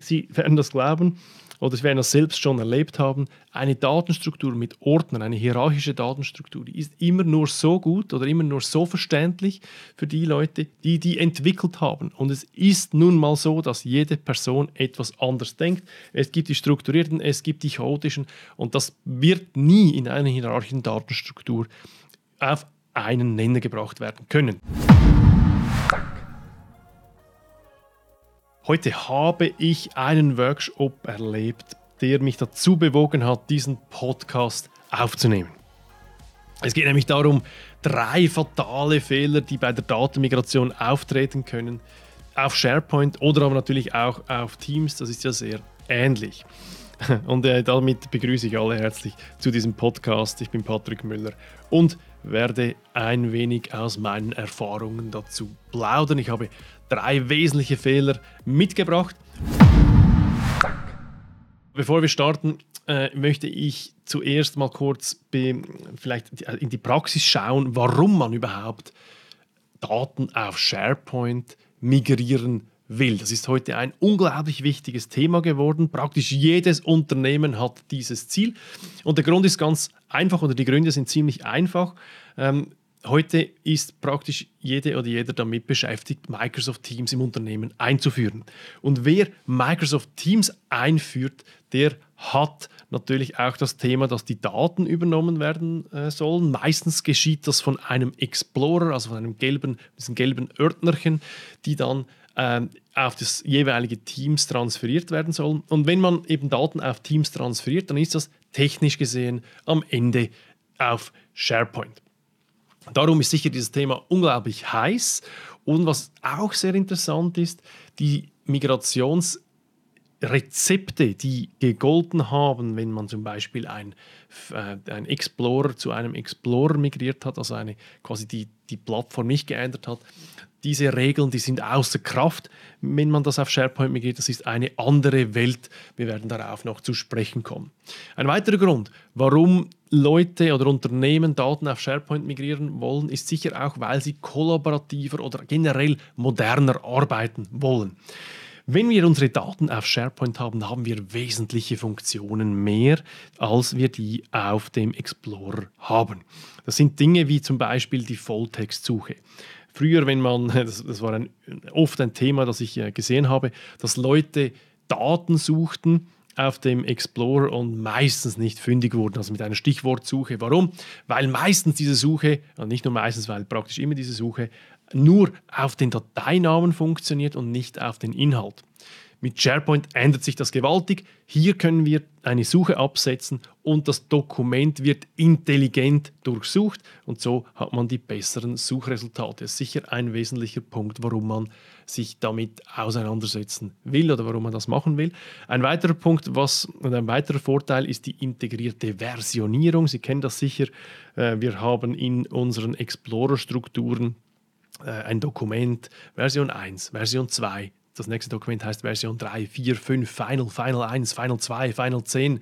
Sie werden das glauben oder Sie werden das selbst schon erlebt haben. Eine Datenstruktur mit Ordnern, eine hierarchische Datenstruktur, die ist immer nur so gut oder immer nur so verständlich für die Leute, die die entwickelt haben. Und es ist nun mal so, dass jede Person etwas anders denkt. Es gibt die strukturierten, es gibt die chaotischen und das wird nie in einer hierarchischen Datenstruktur auf einen Nenner gebracht werden können. Heute habe ich einen Workshop erlebt, der mich dazu bewogen hat, diesen Podcast aufzunehmen. Es geht nämlich darum, drei fatale Fehler, die bei der Datenmigration auftreten können, auf SharePoint oder aber natürlich auch auf Teams. Das ist ja sehr ähnlich. Und äh, damit begrüße ich alle herzlich zu diesem Podcast. Ich bin Patrick Müller und werde ein wenig aus meinen Erfahrungen dazu plaudern. Ich habe drei wesentliche Fehler mitgebracht. Bevor wir starten, äh, möchte ich zuerst mal kurz vielleicht in die Praxis schauen, warum man überhaupt Daten auf SharePoint migrieren will. Das ist heute ein unglaublich wichtiges Thema geworden. Praktisch jedes Unternehmen hat dieses Ziel. Und der Grund ist ganz einfach oder die Gründe sind ziemlich einfach. Ähm, Heute ist praktisch jede oder jeder damit beschäftigt, Microsoft Teams im Unternehmen einzuführen. Und wer Microsoft Teams einführt, der hat natürlich auch das Thema, dass die Daten übernommen werden äh, sollen. Meistens geschieht das von einem Explorer, also von einem gelben, diesen gelben Ordnerchen, die dann äh, auf das jeweilige Teams transferiert werden sollen. Und wenn man eben Daten auf Teams transferiert, dann ist das technisch gesehen am Ende auf SharePoint. Darum ist sicher dieses Thema unglaublich heiß. Und was auch sehr interessant ist, die Migrationsrezepte, die gegolten haben, wenn man zum Beispiel ein, äh, ein Explorer zu einem Explorer migriert hat, also eine, quasi die, die Plattform nicht geändert hat, diese Regeln, die sind außer Kraft, wenn man das auf SharePoint migriert. Das ist eine andere Welt. Wir werden darauf noch zu sprechen kommen. Ein weiterer Grund, warum Leute oder Unternehmen Daten auf SharePoint migrieren wollen, ist sicher auch, weil sie kollaborativer oder generell moderner arbeiten wollen. Wenn wir unsere Daten auf SharePoint haben, haben wir wesentliche Funktionen mehr, als wir die auf dem Explorer haben. Das sind Dinge wie zum Beispiel die Volltextsuche. Früher, wenn man, das, das war ein, oft ein Thema, das ich äh, gesehen habe, dass Leute Daten suchten auf dem Explorer und meistens nicht fündig wurden, also mit einer Stichwortsuche. Warum? Weil meistens diese Suche, und nicht nur meistens, weil praktisch immer diese Suche nur auf den Dateinamen funktioniert und nicht auf den Inhalt. Mit SharePoint ändert sich das gewaltig. Hier können wir eine Suche absetzen und das Dokument wird intelligent durchsucht und so hat man die besseren Suchresultate. Das ist sicher ein wesentlicher Punkt, warum man sich damit auseinandersetzen will oder warum man das machen will. Ein weiterer Punkt, was und ein weiterer Vorteil ist die integrierte Versionierung. Sie kennen das sicher. Äh, wir haben in unseren Explorer-Strukturen äh, ein Dokument Version 1, Version 2, das nächste Dokument heißt Version 3, 4, 5, Final, Final 1, Final 2, Final 10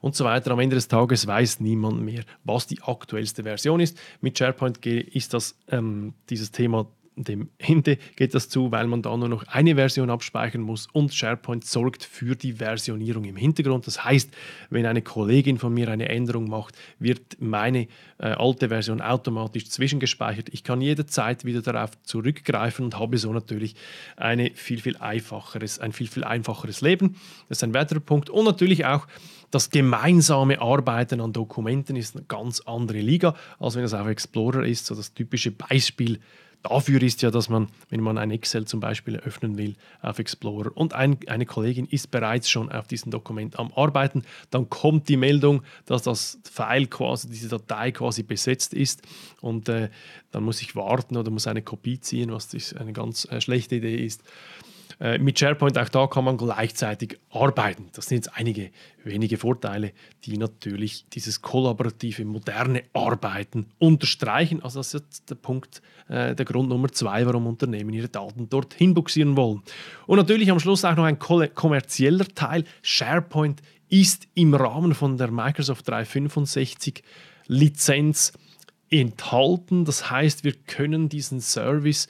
und so weiter. Am Ende des Tages weiß niemand mehr, was die aktuellste Version ist. Mit SharePoint ist das, ähm, dieses Thema dem Ende geht das zu, weil man da nur noch eine Version abspeichern muss und SharePoint sorgt für die Versionierung im Hintergrund. Das heißt, wenn eine Kollegin von mir eine Änderung macht, wird meine äh, alte Version automatisch zwischengespeichert. Ich kann jederzeit wieder darauf zurückgreifen und habe so natürlich eine viel, viel einfacheres, ein viel, viel einfacheres Leben. Das ist ein weiterer Punkt. Und natürlich auch das gemeinsame Arbeiten an Dokumenten ist eine ganz andere Liga, als wenn es auf Explorer ist. So das typische Beispiel dafür ist ja, dass man, wenn man ein Excel zum Beispiel öffnen will auf Explorer und ein, eine Kollegin ist bereits schon auf diesem Dokument am Arbeiten, dann kommt die Meldung, dass das File quasi, diese Datei quasi besetzt ist und äh, dann muss ich warten oder muss eine Kopie ziehen, was eine ganz äh, schlechte Idee ist. Äh, mit SharePoint auch da kann man gleichzeitig arbeiten. Das sind jetzt einige wenige Vorteile, die natürlich dieses kollaborative, moderne Arbeiten unterstreichen. Also das ist jetzt der Punkt, äh, der Grund Nummer zwei, warum Unternehmen ihre Daten dorthin buxieren wollen. Und natürlich am Schluss auch noch ein kommerzieller Teil. SharePoint ist im Rahmen von der Microsoft 365 Lizenz enthalten. Das heißt, wir können diesen Service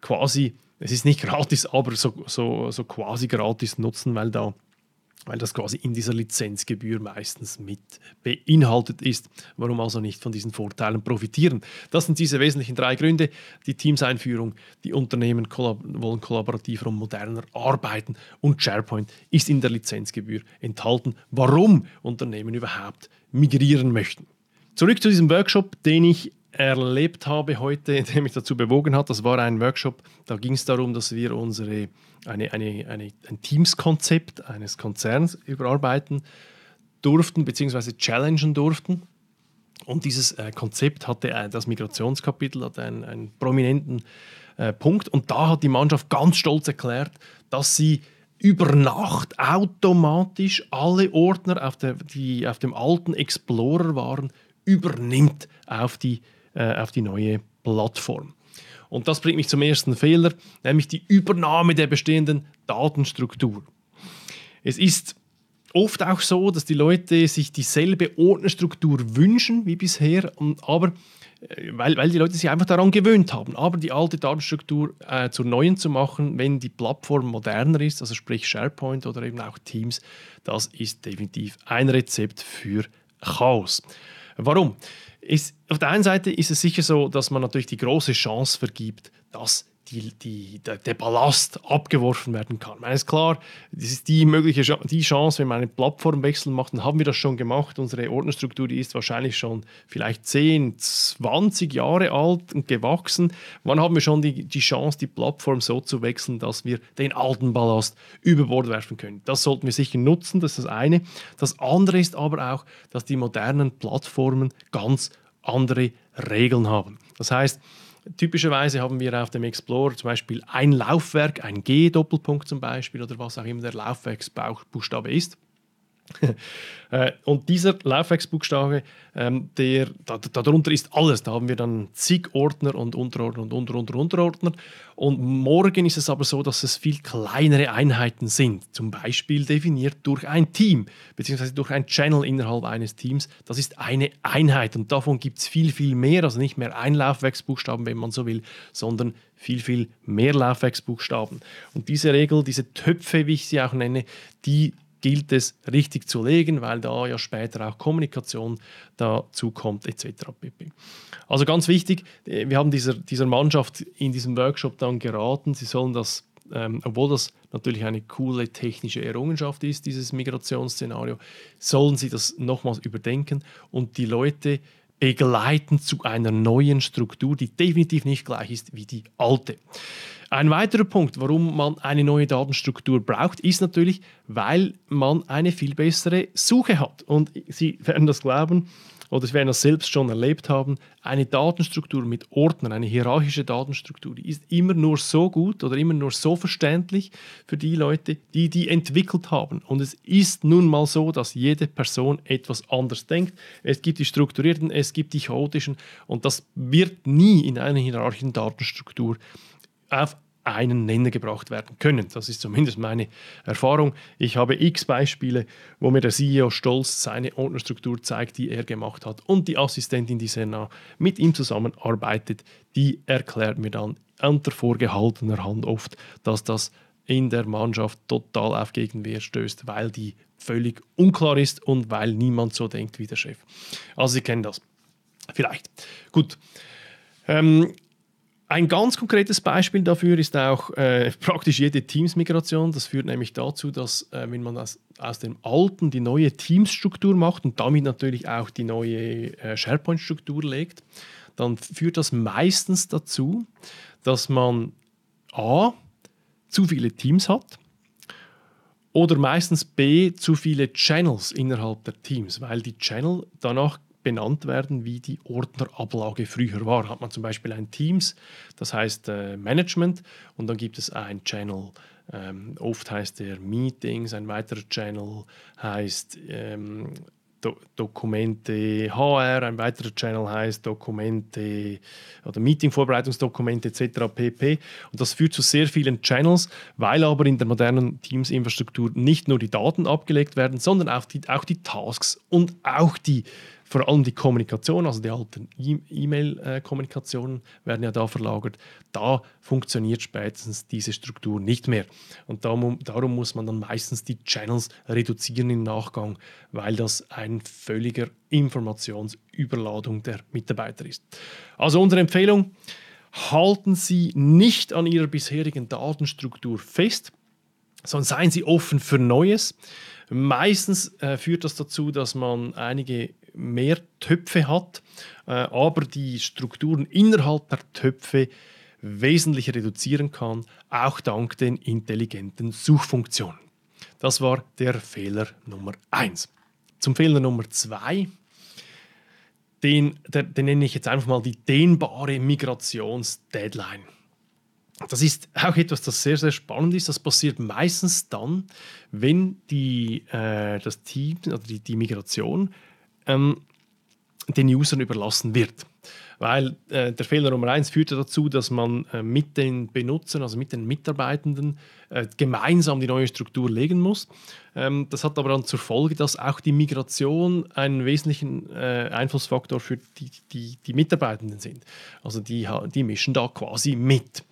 quasi es ist nicht gratis, aber so, so, so quasi gratis nutzen, weil da weil das quasi in dieser Lizenzgebühr meistens mit beinhaltet ist. Warum also nicht von diesen Vorteilen profitieren? Das sind diese wesentlichen drei Gründe. Die Teams-Einführung, die Unternehmen kollab wollen kollaborativer und moderner arbeiten und SharePoint ist in der Lizenzgebühr enthalten. Warum Unternehmen überhaupt migrieren möchten. Zurück zu diesem Workshop, den ich erlebt habe heute, der mich dazu bewogen hat. Das war ein Workshop, da ging es darum, dass wir unsere, eine, eine, eine, ein Teams-Konzept eines Konzerns überarbeiten durften, beziehungsweise challengen durften. Und dieses äh, Konzept hatte äh, das Migrationskapitel, hatte einen, einen prominenten äh, Punkt. Und da hat die Mannschaft ganz stolz erklärt, dass sie über Nacht automatisch alle Ordner, auf, der, die auf dem alten Explorer waren, übernimmt auf die äh, auf die neue Plattform. Und das bringt mich zum ersten Fehler, nämlich die Übernahme der bestehenden Datenstruktur. Es ist oft auch so, dass die Leute sich dieselbe Ordnerstruktur wünschen wie bisher, aber äh, weil, weil die Leute sich einfach daran gewöhnt haben. Aber die alte Datenstruktur äh, zur neuen zu machen, wenn die Plattform moderner ist, also sprich SharePoint oder eben auch Teams, das ist definitiv ein Rezept für Chaos. Warum? Ist, auf der einen Seite ist es sicher so, dass man natürlich die große Chance vergibt, dass die, die, der, der, Ballast abgeworfen werden kann. Es ist klar, das ist die mögliche die Chance, wenn man einen Plattformwechsel macht, dann haben wir das schon gemacht. Unsere Ordnerstruktur ist wahrscheinlich schon vielleicht 10, 20 Jahre alt und gewachsen. Wann haben wir schon die, die Chance, die Plattform so zu wechseln, dass wir den alten Ballast über Bord werfen können? Das sollten wir sicher nutzen, das ist das eine. Das andere ist aber auch, dass die modernen Plattformen ganz andere Regeln haben. Das heißt, Typischerweise haben wir auf dem Explorer zum Beispiel ein Laufwerk, ein G-Doppelpunkt zum Beispiel oder was auch immer der Laufwerksbuchstabe ist. Äh, und dieser Laufwerksbuchstabe, ähm, der, da, darunter ist alles. Da haben wir dann zig Ordner und Unterordner und Unter, Unter, Unterordner. Und morgen ist es aber so, dass es viel kleinere Einheiten sind. Zum Beispiel definiert durch ein Team, beziehungsweise durch ein Channel innerhalb eines Teams. Das ist eine Einheit und davon gibt es viel, viel mehr. Also nicht mehr ein Laufwerksbuchstaben, wenn man so will, sondern viel, viel mehr Laufwerksbuchstaben. Und diese Regel, diese Töpfe, wie ich sie auch nenne, die gilt es richtig zu legen, weil da ja später auch Kommunikation dazu kommt etc. pp. Also ganz wichtig, äh, wir haben dieser, dieser Mannschaft in diesem Workshop dann geraten, sie sollen das, ähm, obwohl das natürlich eine coole technische Errungenschaft ist, dieses Migrationsszenario, sollen sie das nochmals überdenken und die Leute begleiten zu einer neuen Struktur, die definitiv nicht gleich ist wie die alte. Ein weiterer Punkt, warum man eine neue Datenstruktur braucht, ist natürlich, weil man eine viel bessere Suche hat. Und Sie werden das glauben oder Sie werden das selbst schon erlebt haben. Eine Datenstruktur mit Ordnern, eine hierarchische Datenstruktur, die ist immer nur so gut oder immer nur so verständlich für die Leute, die die entwickelt haben. Und es ist nun mal so, dass jede Person etwas anders denkt. Es gibt die strukturierten, es gibt die chaotischen und das wird nie in einer hierarchischen Datenstruktur auf einen Nenner gebracht werden können. Das ist zumindest meine Erfahrung. Ich habe x Beispiele, wo mir der CEO stolz seine Ordnerstruktur zeigt, die er gemacht hat. Und die Assistentin, die sehr mit ihm zusammenarbeitet, die erklärt mir dann unter vorgehaltener Hand oft, dass das in der Mannschaft total auf Gegenwehr stößt, weil die völlig unklar ist und weil niemand so denkt wie der Chef. Also Sie kennen das. Vielleicht. Gut. Ähm, ein ganz konkretes Beispiel dafür ist auch äh, praktisch jede Teams-Migration. Das führt nämlich dazu, dass äh, wenn man aus, aus dem alten die neue Teams-Struktur macht und damit natürlich auch die neue äh, SharePoint-Struktur legt, dann führt das meistens dazu, dass man a zu viele Teams hat oder meistens b zu viele Channels innerhalb der Teams, weil die Channel danach benannt werden, wie die Ordnerablage früher war. Hat man zum Beispiel ein Teams, das heißt äh, Management, und dann gibt es ein Channel. Ähm, oft heißt der Meetings, ein weiterer Channel heißt ähm, Do Dokumente HR, ein weiterer Channel heißt Dokumente oder Meeting-Vorbereitungsdokumente etc. pp. Und das führt zu sehr vielen Channels, weil aber in der modernen Teams-Infrastruktur nicht nur die Daten abgelegt werden, sondern auch die, auch die Tasks und auch die vor allem die Kommunikation, also die alten E-Mail-Kommunikationen werden ja da verlagert. Da funktioniert spätestens diese Struktur nicht mehr. Und darum, darum muss man dann meistens die Channels reduzieren im Nachgang, weil das ein völliger Informationsüberladung der Mitarbeiter ist. Also unsere Empfehlung, halten Sie nicht an Ihrer bisherigen Datenstruktur fest, sondern seien Sie offen für Neues. Meistens äh, führt das dazu, dass man einige mehr Töpfe hat, äh, aber die Strukturen innerhalb der Töpfe wesentlich reduzieren kann, auch dank den intelligenten Suchfunktionen. Das war der Fehler Nummer 1. Zum Fehler Nummer 2, den, den nenne ich jetzt einfach mal die dehnbare Migrationsdeadline. Das ist auch etwas, das sehr, sehr spannend ist. Das passiert meistens dann, wenn die, äh, das Team oder die, die Migration ähm, den Usern überlassen wird. Weil äh, der Fehler Nummer eins führte dazu, dass man äh, mit den Benutzern, also mit den Mitarbeitenden, äh, gemeinsam die neue Struktur legen muss. Ähm, das hat aber dann zur Folge, dass auch die Migration einen wesentlichen äh, Einflussfaktor für die, die, die Mitarbeitenden sind. Also die, die mischen da quasi mit.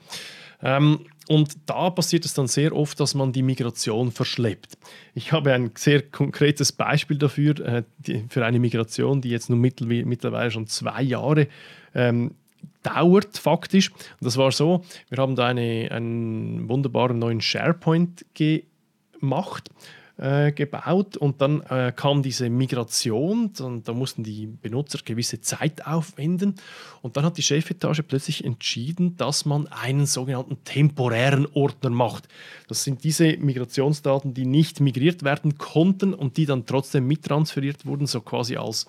Ähm, und da passiert es dann sehr oft, dass man die Migration verschleppt. Ich habe ein sehr konkretes Beispiel dafür, äh, die, für eine Migration, die jetzt nun mittel, mittlerweile schon zwei Jahre ähm, dauert, faktisch. Und das war so, wir haben da eine, einen wunderbaren neuen SharePoint gemacht äh, gebaut und dann äh, kam diese Migration und da mussten die Benutzer gewisse Zeit aufwenden und dann hat die Chefetage plötzlich entschieden, dass man einen sogenannten temporären Ordner macht. Das sind diese Migrationsdaten, die nicht migriert werden konnten und die dann trotzdem mittransferiert wurden, so quasi als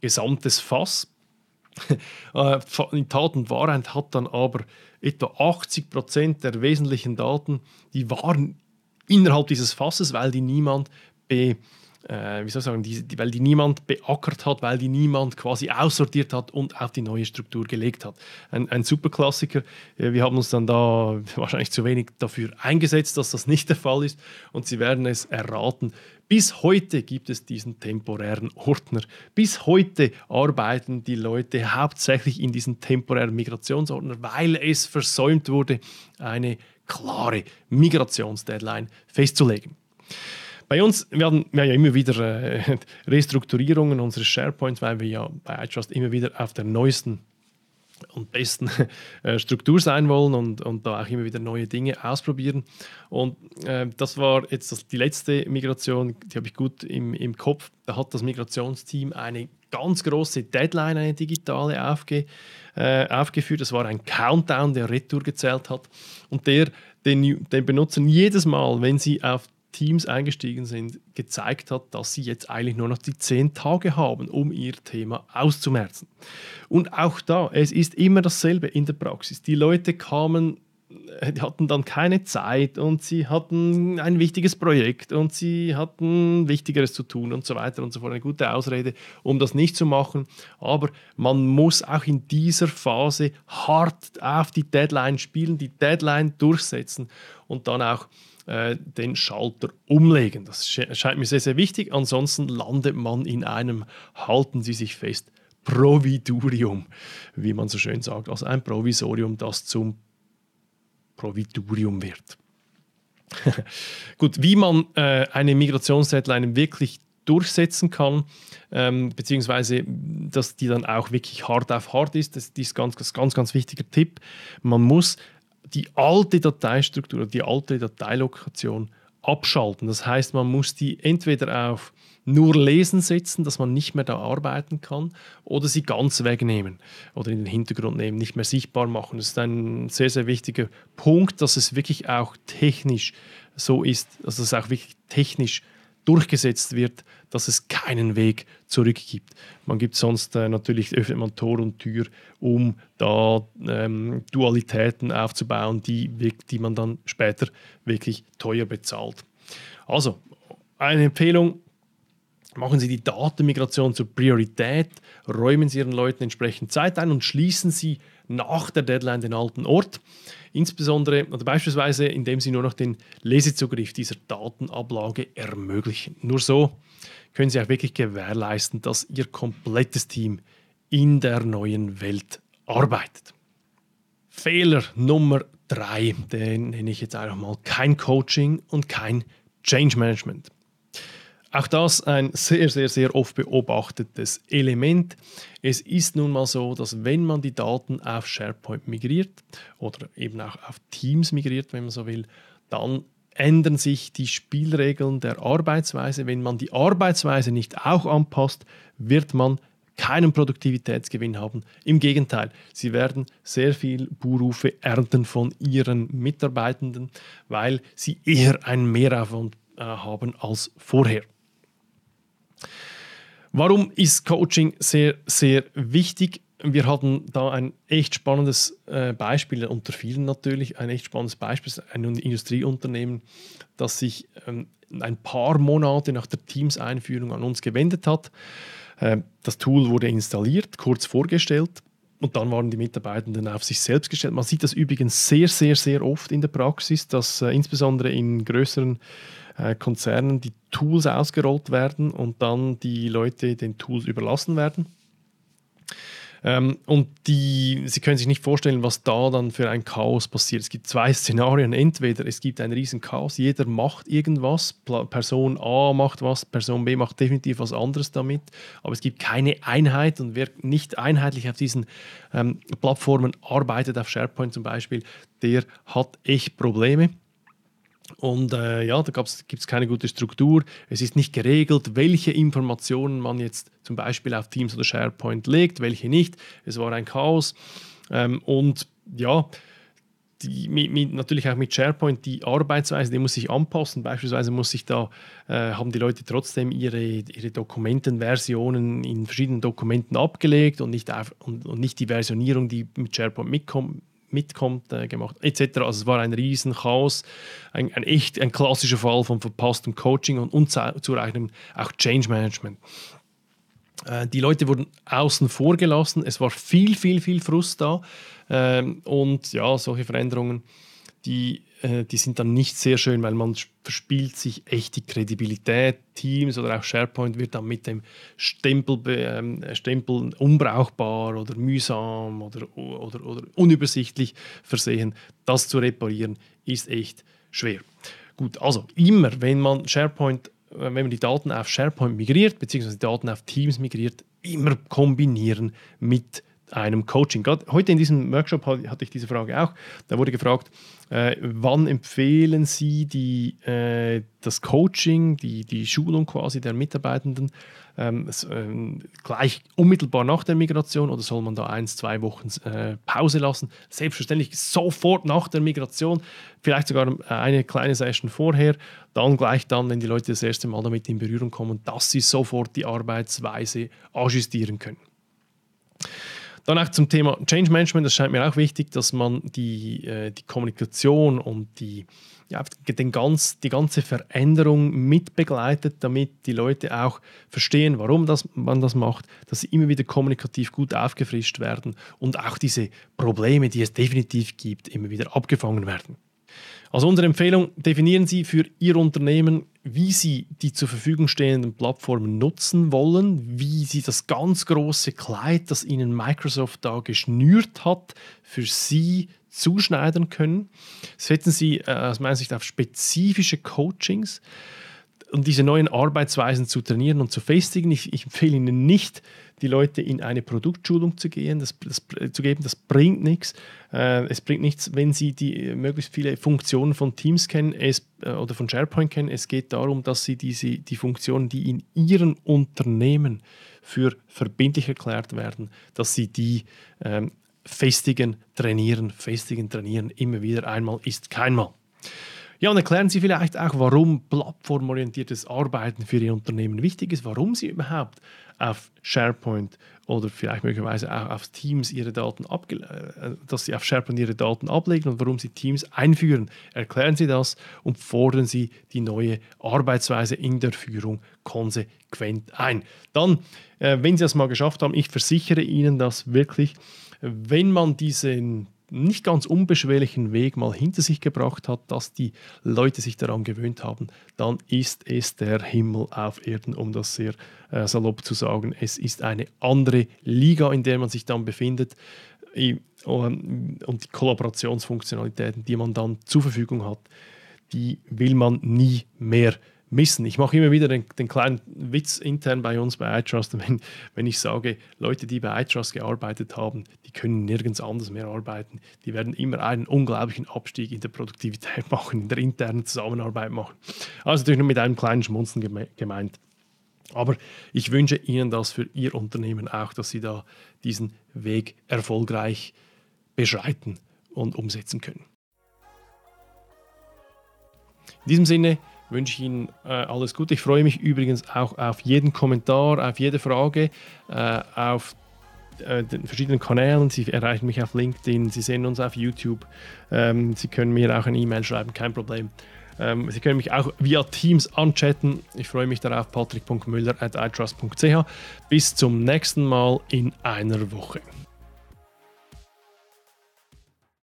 gesamtes Fass. Äh, in Tat und Wahrheit hat dann aber etwa 80 Prozent der wesentlichen Daten, die waren innerhalb dieses Fasses, weil die niemand be, äh, wie soll ich sagen, die, die, weil die niemand beackert hat, weil die niemand quasi aussortiert hat und auf die neue Struktur gelegt hat. Ein, ein super Klassiker. Äh, wir haben uns dann da wahrscheinlich zu wenig dafür eingesetzt, dass das nicht der Fall ist und Sie werden es erraten. Bis heute gibt es diesen temporären Ordner. Bis heute arbeiten die Leute hauptsächlich in diesem temporären Migrationsordner, weil es versäumt wurde, eine klare Migrationsdeadline festzulegen. Bei uns, wir haben, wir ja immer wieder äh, Restrukturierungen unseres SharePoints, weil wir ja bei iTrust immer wieder auf der neuesten und besten äh, Struktur sein wollen und, und da auch immer wieder neue Dinge ausprobieren. Und äh, das war jetzt das, die letzte Migration, die habe ich gut im, im Kopf. Da hat das Migrationsteam eine ganz große Deadline, eine digitale aufge, äh, aufgeführt. Das war ein Countdown, der Retour gezählt hat und der den, den Benutzern jedes Mal, wenn sie auf Teams eingestiegen sind, gezeigt hat, dass sie jetzt eigentlich nur noch die zehn Tage haben, um ihr Thema auszumerzen. Und auch da, es ist immer dasselbe in der Praxis. Die Leute kamen äh, die hatten dann keine Zeit und sie hatten ein wichtiges Projekt und sie hatten Wichtigeres zu tun und so weiter und so fort. Eine gute Ausrede, um das nicht zu machen. Aber man muss auch in dieser Phase hart auf die Deadline spielen, die Deadline durchsetzen und dann auch äh, den Schalter umlegen. Das scheint mir sehr, sehr wichtig. Ansonsten landet man in einem, halten Sie sich fest, Providurium, wie man so schön sagt. Also ein Provisorium, das zum Providurium wird. Gut, wie man äh, eine Migrationsdeadline wirklich durchsetzen kann, ähm, beziehungsweise dass die dann auch wirklich hart auf hart ist, das, ist ganz, ganz, ganz wichtiger Tipp. Man muss die alte Dateistruktur, die alte Dateilokation abschalten. Das heißt, man muss die entweder auf nur lesen setzen, dass man nicht mehr da arbeiten kann, oder sie ganz wegnehmen oder in den Hintergrund nehmen, nicht mehr sichtbar machen. Das ist ein sehr, sehr wichtiger Punkt, dass es wirklich auch technisch so ist, dass es auch wirklich technisch durchgesetzt wird, dass es keinen Weg zurück gibt. Man gibt sonst äh, natürlich, öffnet man Tor und Tür, um da ähm, Dualitäten aufzubauen, die, die man dann später wirklich teuer bezahlt. Also, eine Empfehlung, Machen Sie die Datenmigration zur Priorität, räumen Sie Ihren Leuten entsprechend Zeit ein und schließen Sie nach der Deadline den alten Ort. Insbesondere oder beispielsweise, indem sie nur noch den Lesezugriff dieser Datenablage ermöglichen. Nur so können sie auch wirklich gewährleisten, dass ihr komplettes Team in der neuen Welt arbeitet. Fehler Nummer drei, den nenne ich jetzt einfach mal kein Coaching und kein Change Management. Auch das ein sehr, sehr, sehr oft beobachtetes Element. Es ist nun mal so, dass wenn man die Daten auf SharePoint migriert oder eben auch auf Teams migriert, wenn man so will, dann ändern sich die Spielregeln der Arbeitsweise. Wenn man die Arbeitsweise nicht auch anpasst, wird man keinen Produktivitätsgewinn haben. Im Gegenteil, sie werden sehr viel Buhrufe ernten von ihren Mitarbeitenden, weil sie eher einen Mehraufwand äh, haben als vorher. Warum ist Coaching sehr, sehr wichtig? Wir hatten da ein echt spannendes äh, Beispiel, unter vielen natürlich, ein echt spannendes Beispiel, ein Industrieunternehmen, das sich ähm, ein paar Monate nach der Teams-Einführung an uns gewendet hat. Äh, das Tool wurde installiert, kurz vorgestellt und dann waren die Mitarbeitenden auf sich selbst gestellt. Man sieht das übrigens sehr, sehr, sehr oft in der Praxis, dass äh, insbesondere in größeren äh, Konzernen die Tools ausgerollt werden und dann die Leute den Tools überlassen werden. Ähm, und die, Sie können sich nicht vorstellen, was da dann für ein Chaos passiert. Es gibt zwei Szenarien. Entweder es gibt ein riesen Chaos, jeder macht irgendwas, Person A macht was, Person B macht definitiv was anderes damit, aber es gibt keine Einheit und wer nicht einheitlich auf diesen ähm, Plattformen arbeitet, auf SharePoint zum Beispiel, der hat echt Probleme. Und äh, ja, da gibt es keine gute Struktur. Es ist nicht geregelt, welche Informationen man jetzt zum Beispiel auf Teams oder SharePoint legt, welche nicht. Es war ein Chaos. Ähm, und ja, die, mit, mit, natürlich auch mit SharePoint die Arbeitsweise, die muss sich anpassen. Beispielsweise muss sich da, äh, haben die Leute trotzdem ihre, ihre Dokumentenversionen in verschiedenen Dokumenten abgelegt und nicht, auf, und, und nicht die Versionierung, die mit SharePoint mitkommt, mitkommt, äh, gemacht, etc. Also es war ein Riesenchaos, ein, ein echt ein klassischer Fall von verpasstem Coaching und unzureichendem auch Change Management. Äh, die Leute wurden außen vor gelassen, es war viel, viel, viel Frust da äh, und ja, solche Veränderungen, die äh, die sind dann nicht sehr schön, weil man verspielt sich echt die Kredibilität. Teams oder auch SharePoint wird dann mit dem Stempel, äh, Stempel unbrauchbar oder mühsam oder, oder, oder unübersichtlich versehen. Das zu reparieren ist echt schwer. Gut, also immer, wenn man SharePoint, äh, wenn man die Daten auf SharePoint migriert, beziehungsweise die Daten auf Teams migriert, immer kombinieren mit einem Coaching. Heute in diesem Workshop hatte ich diese Frage auch. Da wurde gefragt, äh, wann empfehlen Sie die, äh, das Coaching, die, die Schulung quasi der Mitarbeitenden ähm, äh, gleich unmittelbar nach der Migration oder soll man da eins, zwei Wochen äh, Pause lassen? Selbstverständlich sofort nach der Migration, vielleicht sogar eine kleine Session vorher, dann gleich dann, wenn die Leute das erste Mal damit in Berührung kommen, dass sie sofort die Arbeitsweise ajustieren können. Dann auch zum Thema Change Management, das scheint mir auch wichtig, dass man die, äh, die Kommunikation und die, ja, den ganz, die ganze Veränderung mitbegleitet, damit die Leute auch verstehen, warum das, man das macht, dass sie immer wieder kommunikativ gut aufgefrischt werden und auch diese Probleme, die es definitiv gibt, immer wieder abgefangen werden. Also unsere Empfehlung, definieren Sie für Ihr Unternehmen, wie Sie die zur Verfügung stehenden Plattformen nutzen wollen, wie Sie das ganz große Kleid, das Ihnen Microsoft da geschnürt hat, für Sie zuschneiden können. Setzen Sie äh, aus meiner Sicht auf spezifische Coachings, um diese neuen Arbeitsweisen zu trainieren und zu festigen. Ich, ich empfehle Ihnen nicht, die Leute in eine Produktschulung zu, gehen, das, das, zu geben, das bringt nichts. Äh, es bringt nichts, wenn Sie die äh, möglichst viele Funktionen von Teams kennen es, äh, oder von SharePoint kennen. Es geht darum, dass Sie diese, die Funktionen, die in Ihrem Unternehmen für verbindlich erklärt werden, dass Sie die ähm, festigen, trainieren, festigen, trainieren. Immer wieder einmal ist keinmal. Ja, und erklären Sie vielleicht auch, warum plattformorientiertes Arbeiten für Ihr Unternehmen wichtig ist, warum Sie überhaupt auf SharePoint oder vielleicht möglicherweise auch auf Teams ihre Daten äh, dass sie auf SharePoint ihre Daten ablegen und warum sie Teams einführen. Erklären Sie das und fordern Sie die neue Arbeitsweise in der Führung konsequent ein. Dann, äh, wenn Sie das mal geschafft haben, ich versichere Ihnen, dass wirklich, wenn man diesen nicht ganz unbeschwerlichen Weg mal hinter sich gebracht hat, dass die Leute sich daran gewöhnt haben, dann ist es der Himmel auf Erden, um das sehr äh, salopp zu sagen. Es ist eine andere Liga, in der man sich dann befindet. Und die Kollaborationsfunktionalitäten, die man dann zur Verfügung hat, die will man nie mehr missen. Ich mache immer wieder den, den, kleinen Witz intern bei uns bei iTrust, wenn, wenn ich sage, Leute, die bei iTrust gearbeitet haben, die können nirgends anders mehr arbeiten. Die werden immer einen unglaublichen Abstieg in der Produktivität machen, in der internen Zusammenarbeit machen. Also natürlich nur mit einem kleinen Schmunzen gemeint. Aber ich wünsche Ihnen das für Ihr Unternehmen auch, dass Sie da diesen Weg erfolgreich beschreiten und umsetzen können. In diesem Sinne wünsche Ihnen äh, alles Gute. Ich freue mich übrigens auch auf jeden Kommentar, auf jede Frage, äh, auf äh, den verschiedenen Kanälen. Sie erreichen mich auf LinkedIn, Sie sehen uns auf YouTube. Ähm, Sie können mir auch eine E-Mail schreiben, kein Problem. Ähm, Sie können mich auch via Teams anchatten. Ich freue mich darauf, patrick.müller at itrust.ch. Bis zum nächsten Mal in einer Woche.